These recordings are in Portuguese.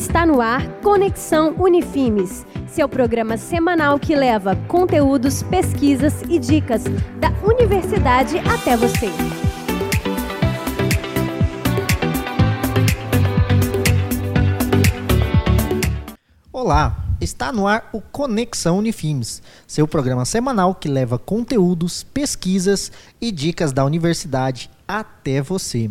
Está no ar Conexão Unifimes, seu programa semanal que leva conteúdos, pesquisas e dicas da universidade até você. Olá, está no ar o Conexão Unifimes, seu programa semanal que leva conteúdos, pesquisas e dicas da universidade até você.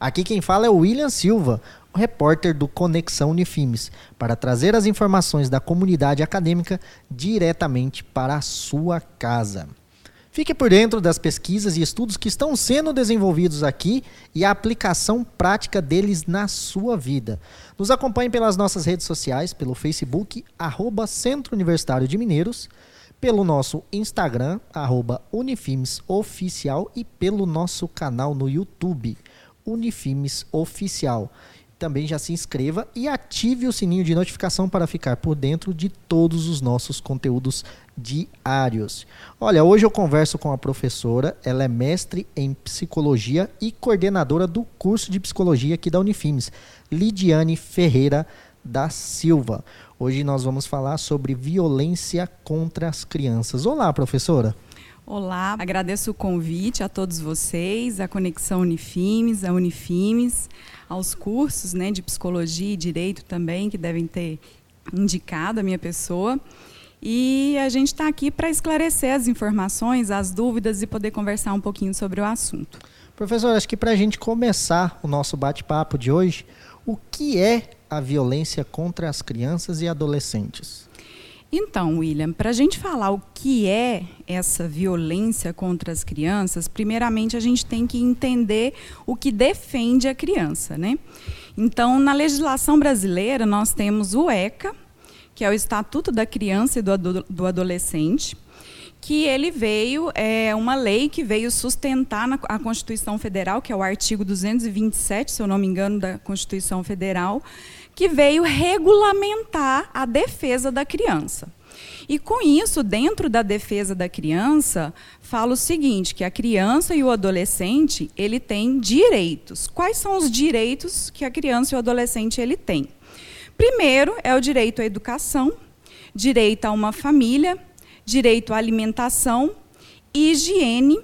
Aqui quem fala é o William Silva, o repórter do Conexão Unifimes, para trazer as informações da comunidade acadêmica diretamente para a sua casa. Fique por dentro das pesquisas e estudos que estão sendo desenvolvidos aqui e a aplicação prática deles na sua vida. Nos acompanhe pelas nossas redes sociais, pelo Facebook, arroba Centro Universitário de Mineiros, pelo nosso Instagram, arroba Unifimes Oficial e pelo nosso canal no YouTube. Unifimes Oficial. Também já se inscreva e ative o sininho de notificação para ficar por dentro de todos os nossos conteúdos diários. Olha, hoje eu converso com a professora, ela é mestre em psicologia e coordenadora do curso de psicologia aqui da Unifimes, Lidiane Ferreira da Silva. Hoje nós vamos falar sobre violência contra as crianças. Olá, professora. Olá, agradeço o convite a todos vocês, a Conexão Unifimes, a Unifimes, aos cursos né, de psicologia e direito também, que devem ter indicado a minha pessoa. E a gente está aqui para esclarecer as informações, as dúvidas e poder conversar um pouquinho sobre o assunto. Professor, acho que para a gente começar o nosso bate-papo de hoje, o que é a violência contra as crianças e adolescentes? Então, William, para a gente falar o que é essa violência contra as crianças, primeiramente a gente tem que entender o que defende a criança, né? Então, na legislação brasileira, nós temos o ECA, que é o Estatuto da Criança e do, do Adolescente, que ele veio, é uma lei que veio sustentar na, a Constituição Federal, que é o artigo 227, se eu não me engano, da Constituição Federal, que veio regulamentar a defesa da criança. E com isso, dentro da defesa da criança, fala o seguinte, que a criança e o adolescente, ele tem direitos. Quais são os direitos que a criança e o adolescente ele tem? Primeiro é o direito à educação, direito a uma família, direito à alimentação, higiene,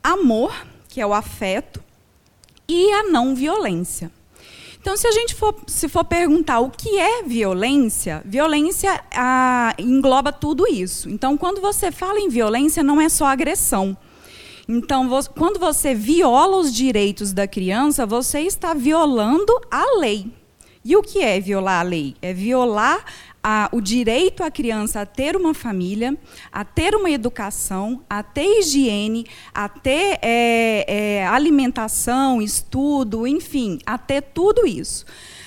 amor, que é o afeto, e a não violência. Então, se a gente for, se for perguntar o que é violência, violência engloba tudo isso. Então, quando você fala em violência, não é só agressão. Então, quando você viola os direitos da criança, você está violando a lei. E o que é violar a lei? É violar a, o direito à criança a ter uma família, a ter uma educação, a ter higiene, a ter é, é, alimentação, estudo, enfim, a ter tudo isso.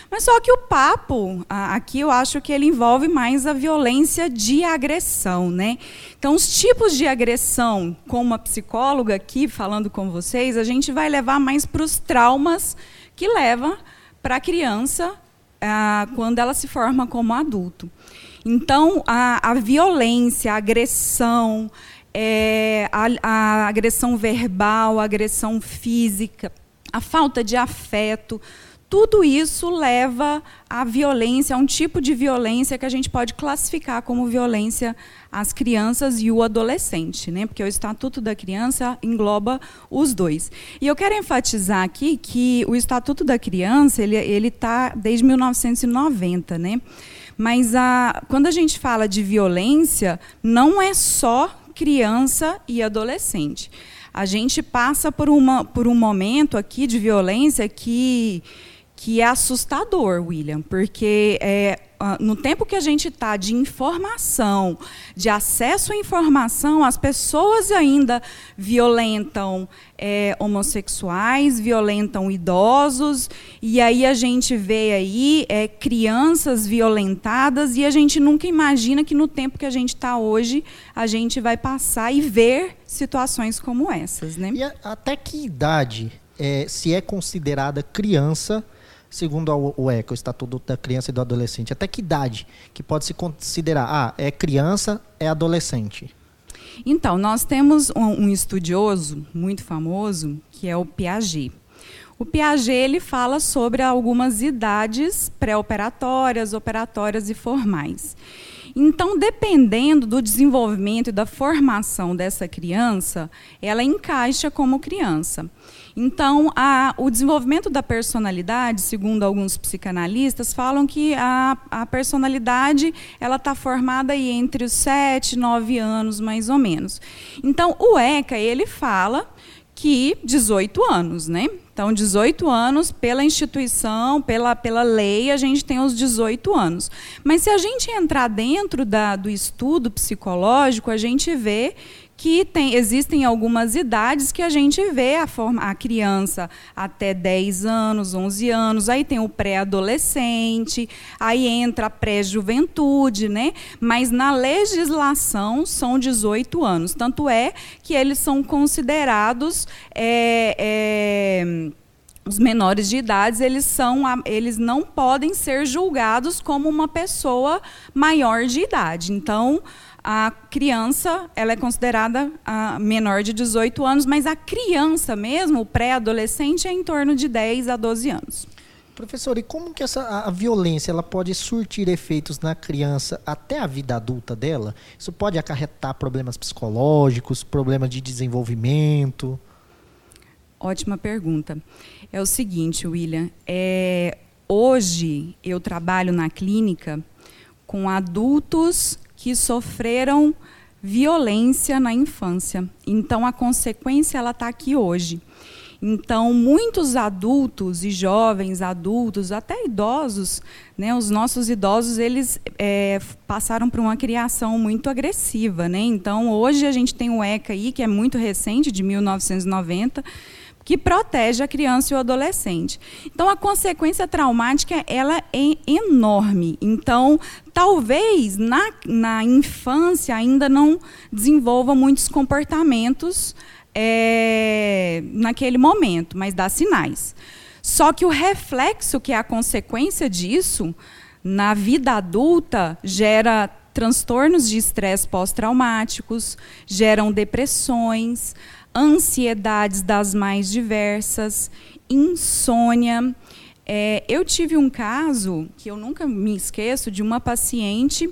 Mas só que o papo, aqui eu acho que ele envolve mais a violência de agressão, né? Então, os tipos de agressão, como uma psicóloga aqui falando com vocês, a gente vai levar mais para os traumas que leva para a criança ah, quando ela se forma como adulto. Então, a, a violência, a agressão, é, a, a agressão verbal, a agressão física, a falta de afeto, tudo isso leva à violência, a um tipo de violência que a gente pode classificar como violência às crianças e o adolescente, né? porque o Estatuto da Criança engloba os dois. E eu quero enfatizar aqui que o Estatuto da Criança ele está desde 1990, né? mas a, quando a gente fala de violência, não é só criança e adolescente. A gente passa por, uma, por um momento aqui de violência que que é assustador, William, porque é, no tempo que a gente está de informação, de acesso à informação, as pessoas ainda violentam é, homossexuais, violentam idosos, e aí a gente vê aí é, crianças violentadas, e a gente nunca imagina que no tempo que a gente está hoje, a gente vai passar e ver situações como essas. Né? E a, até que idade é, se é considerada criança segundo o ECA, o Estatuto da Criança e do Adolescente, até que idade que pode se considerar, ah, é criança, é adolescente? Então, nós temos um, um estudioso muito famoso, que é o Piaget. O Piaget ele fala sobre algumas idades pré-operatórias, operatórias e formais. Então, dependendo do desenvolvimento e da formação dessa criança, ela encaixa como criança. Então, a, o desenvolvimento da personalidade, segundo alguns psicanalistas, falam que a, a personalidade ela está formada aí entre os 7 e 9 anos, mais ou menos. Então, o ECA ele fala que 18 anos, né? Então, 18 anos, pela instituição, pela, pela lei, a gente tem os 18 anos. Mas se a gente entrar dentro da, do estudo psicológico, a gente vê que tem, existem algumas idades que a gente vê a, forma, a criança até 10 anos, 11 anos, aí tem o pré-adolescente, aí entra a pré-juventude, né? Mas na legislação são 18 anos. Tanto é que eles são considerados. É, é, os menores de idade eles são eles não podem ser julgados como uma pessoa maior de idade então a criança ela é considerada a menor de 18 anos, mas a criança mesmo, o pré-adolescente, é em torno de 10 a 12 anos. Professor, e como que essa, a violência ela pode surtir efeitos na criança até a vida adulta dela? Isso pode acarretar problemas psicológicos, problemas de desenvolvimento? Ótima pergunta. É o seguinte, William, é, hoje eu trabalho na clínica com adultos que sofreram violência na infância. Então a consequência ela está aqui hoje. Então, muitos adultos e jovens adultos, até idosos, né, os nossos idosos, eles é, passaram por uma criação muito agressiva. Né? Então, hoje a gente tem o ECA aí, que é muito recente, de 1990, que protege a criança e o adolescente. Então a consequência traumática ela é enorme. Então talvez na, na infância ainda não desenvolva muitos comportamentos é, naquele momento, mas dá sinais. Só que o reflexo que é a consequência disso na vida adulta gera transtornos de estresse pós-traumáticos, geram depressões, ansiedades das mais diversas, insônia. É, eu tive um caso que eu nunca me esqueço de uma paciente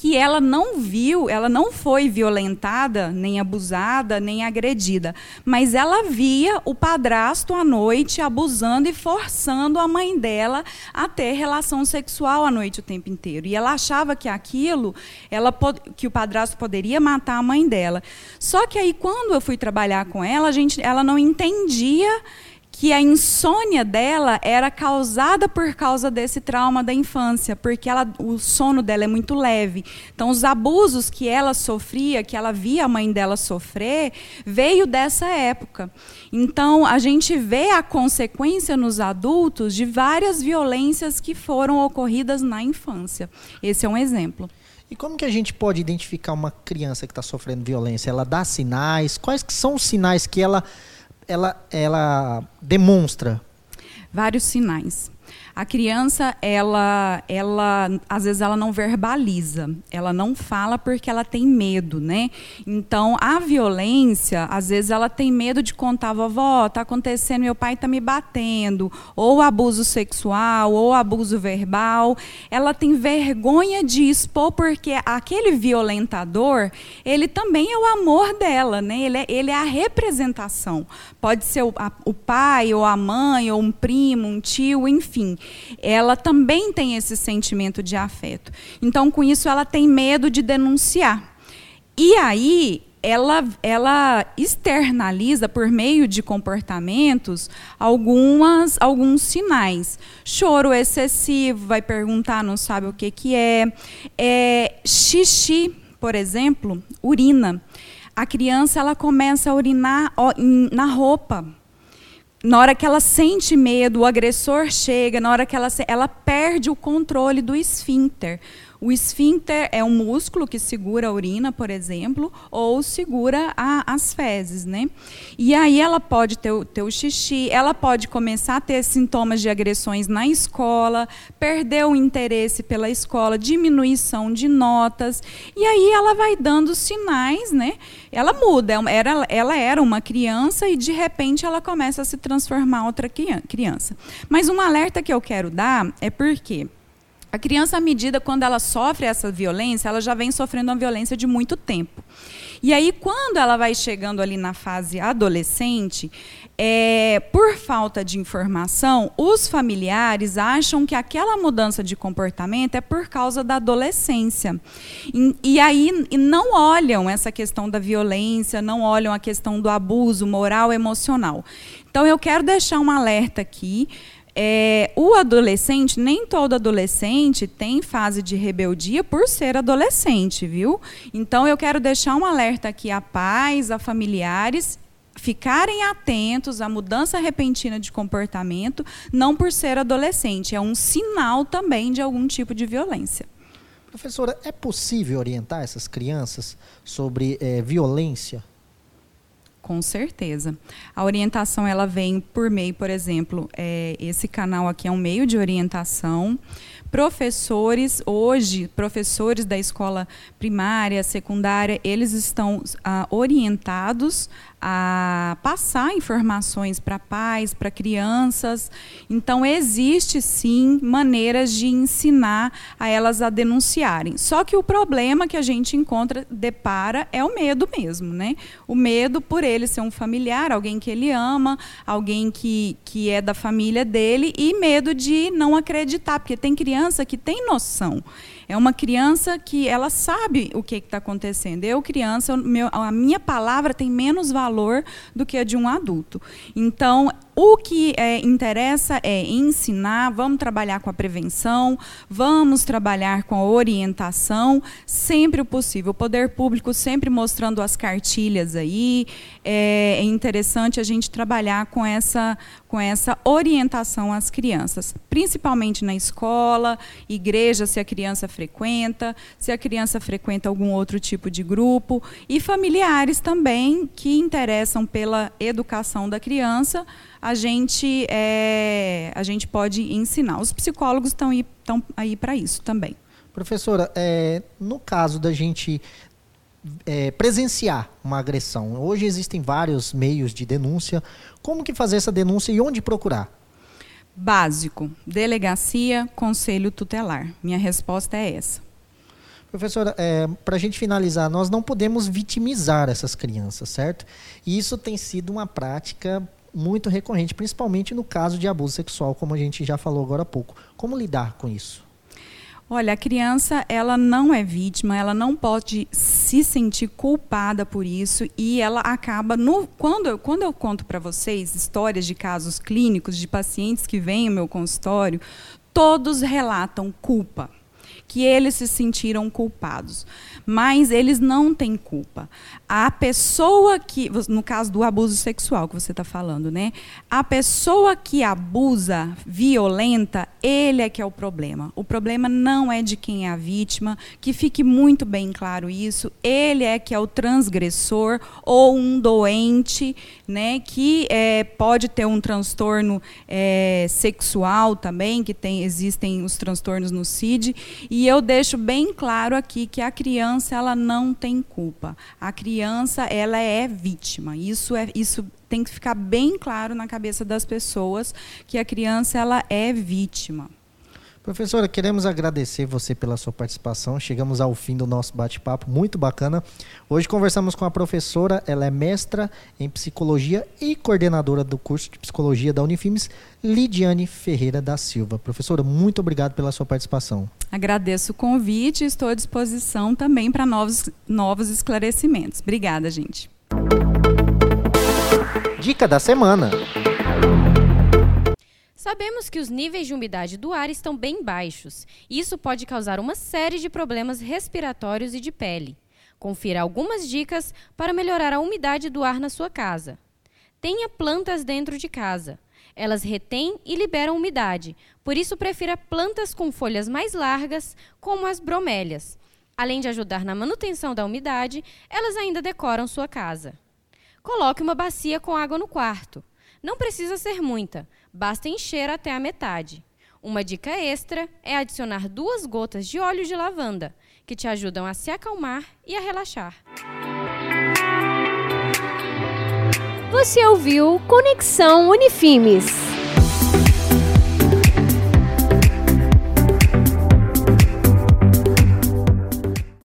que ela não viu, ela não foi violentada, nem abusada, nem agredida, mas ela via o padrasto à noite abusando e forçando a mãe dela a ter relação sexual à noite o tempo inteiro. E ela achava que aquilo, ela que o padrasto poderia matar a mãe dela. Só que aí quando eu fui trabalhar com ela, a gente, ela não entendia que a insônia dela era causada por causa desse trauma da infância, porque ela, o sono dela é muito leve. Então, os abusos que ela sofria, que ela via a mãe dela sofrer, veio dessa época. Então, a gente vê a consequência nos adultos de várias violências que foram ocorridas na infância. Esse é um exemplo. E como que a gente pode identificar uma criança que está sofrendo violência? Ela dá sinais? Quais que são os sinais que ela ela, ela demonstra? Vários sinais. A criança, ela, ela, às vezes ela não verbaliza, ela não fala porque ela tem medo, né? Então, a violência, às vezes ela tem medo de contar, vovó, tá acontecendo, meu pai tá me batendo, ou abuso sexual, ou abuso verbal. Ela tem vergonha de expor porque aquele violentador, ele também é o amor dela, né? Ele é, ele é a representação. Pode ser o, a, o pai, ou a mãe, ou um primo, um tio, enfim ela também tem esse sentimento de afeto. Então, com isso, ela tem medo de denunciar. E aí, ela, ela externaliza por meio de comportamentos algumas alguns sinais. Choro excessivo, vai perguntar, não sabe o que, que é. é. Xixi, por exemplo, urina. A criança ela começa a urinar na roupa na hora que ela sente medo, o agressor chega, na hora que ela, ela perde o controle do esfíncter. O esfíncter é um músculo que segura a urina, por exemplo, ou segura a, as fezes, né? E aí ela pode ter, ter o xixi, ela pode começar a ter sintomas de agressões na escola, perder o interesse pela escola, diminuição de notas, e aí ela vai dando sinais, né? Ela muda, é era, ela era uma criança e de repente ela começa a se transformar outra criança. Mas um alerta que eu quero dar é porque a criança, à medida quando ela sofre essa violência, ela já vem sofrendo uma violência de muito tempo. E aí, quando ela vai chegando ali na fase adolescente, é, por falta de informação, os familiares acham que aquela mudança de comportamento é por causa da adolescência. E, e aí e não olham essa questão da violência, não olham a questão do abuso moral emocional. Então, eu quero deixar um alerta aqui é, o adolescente, nem todo adolescente tem fase de rebeldia por ser adolescente, viu? Então eu quero deixar um alerta aqui a pais, a familiares ficarem atentos à mudança repentina de comportamento, não por ser adolescente, é um sinal também de algum tipo de violência. Professora, é possível orientar essas crianças sobre é, violência com certeza. A orientação ela vem por meio, por exemplo, é, esse canal aqui é um meio de orientação. Professores, hoje, professores da escola primária, secundária, eles estão ah, orientados a passar informações para pais, para crianças. Então, existe sim maneiras de ensinar a elas a denunciarem. Só que o problema que a gente encontra, depara, é o medo mesmo. Né? O medo por ele ser um familiar, alguém que ele ama, alguém que, que é da família dele, e medo de não acreditar, porque tem criança que tem noção. É uma criança que ela sabe o que está acontecendo. Eu, criança, a minha palavra tem menos valor do que a de um adulto. Então, o que é, interessa é ensinar, vamos trabalhar com a prevenção, vamos trabalhar com a orientação, sempre o possível. O poder público sempre mostrando as cartilhas aí. É, é interessante a gente trabalhar com essa, com essa orientação às crianças, principalmente na escola, igreja, se a criança frequenta, se a criança frequenta algum outro tipo de grupo, e familiares também que interessam pela educação da criança a gente, é, a gente pode ensinar. Os psicólogos estão aí, estão aí para isso também. Professora, é, no caso da gente é, presenciar uma agressão, hoje existem vários meios de denúncia. Como que fazer essa denúncia e onde procurar? Básico, delegacia, conselho tutelar. Minha resposta é essa. Professora, é, para a gente finalizar, nós não podemos vitimizar essas crianças, certo? E isso tem sido uma prática muito recorrente, principalmente no caso de abuso sexual, como a gente já falou agora há pouco. Como lidar com isso? Olha, a criança ela não é vítima, ela não pode se sentir culpada por isso e ela acaba no quando eu, quando eu conto para vocês histórias de casos clínicos de pacientes que vêm ao meu consultório, todos relatam culpa que eles se sentiram culpados. Mas eles não têm culpa. A pessoa que, no caso do abuso sexual que você está falando, né? A pessoa que abusa, violenta, ele é que é o problema. O problema não é de quem é a vítima, que fique muito bem claro isso. Ele é que é o transgressor ou um doente, né? Que é, pode ter um transtorno é, sexual também, que tem, existem os transtornos no CID. E e eu deixo bem claro aqui que a criança ela não tem culpa. A criança ela é vítima. Isso é isso tem que ficar bem claro na cabeça das pessoas que a criança ela é vítima. Professora, queremos agradecer você pela sua participação. Chegamos ao fim do nosso bate-papo, muito bacana. Hoje conversamos com a professora, ela é mestra em psicologia e coordenadora do curso de psicologia da Unifimes, Lidiane Ferreira da Silva. Professora, muito obrigado pela sua participação. Agradeço o convite e estou à disposição também para novos, novos esclarecimentos. Obrigada, gente. Dica da semana. Sabemos que os níveis de umidade do ar estão bem baixos. Isso pode causar uma série de problemas respiratórios e de pele. Confira algumas dicas para melhorar a umidade do ar na sua casa. Tenha plantas dentro de casa. Elas retêm e liberam umidade, por isso prefira plantas com folhas mais largas, como as bromélias. Além de ajudar na manutenção da umidade, elas ainda decoram sua casa. Coloque uma bacia com água no quarto. Não precisa ser muita, basta encher até a metade. Uma dica extra é adicionar duas gotas de óleo de lavanda, que te ajudam a se acalmar e a relaxar. Você ouviu Conexão Unifimes.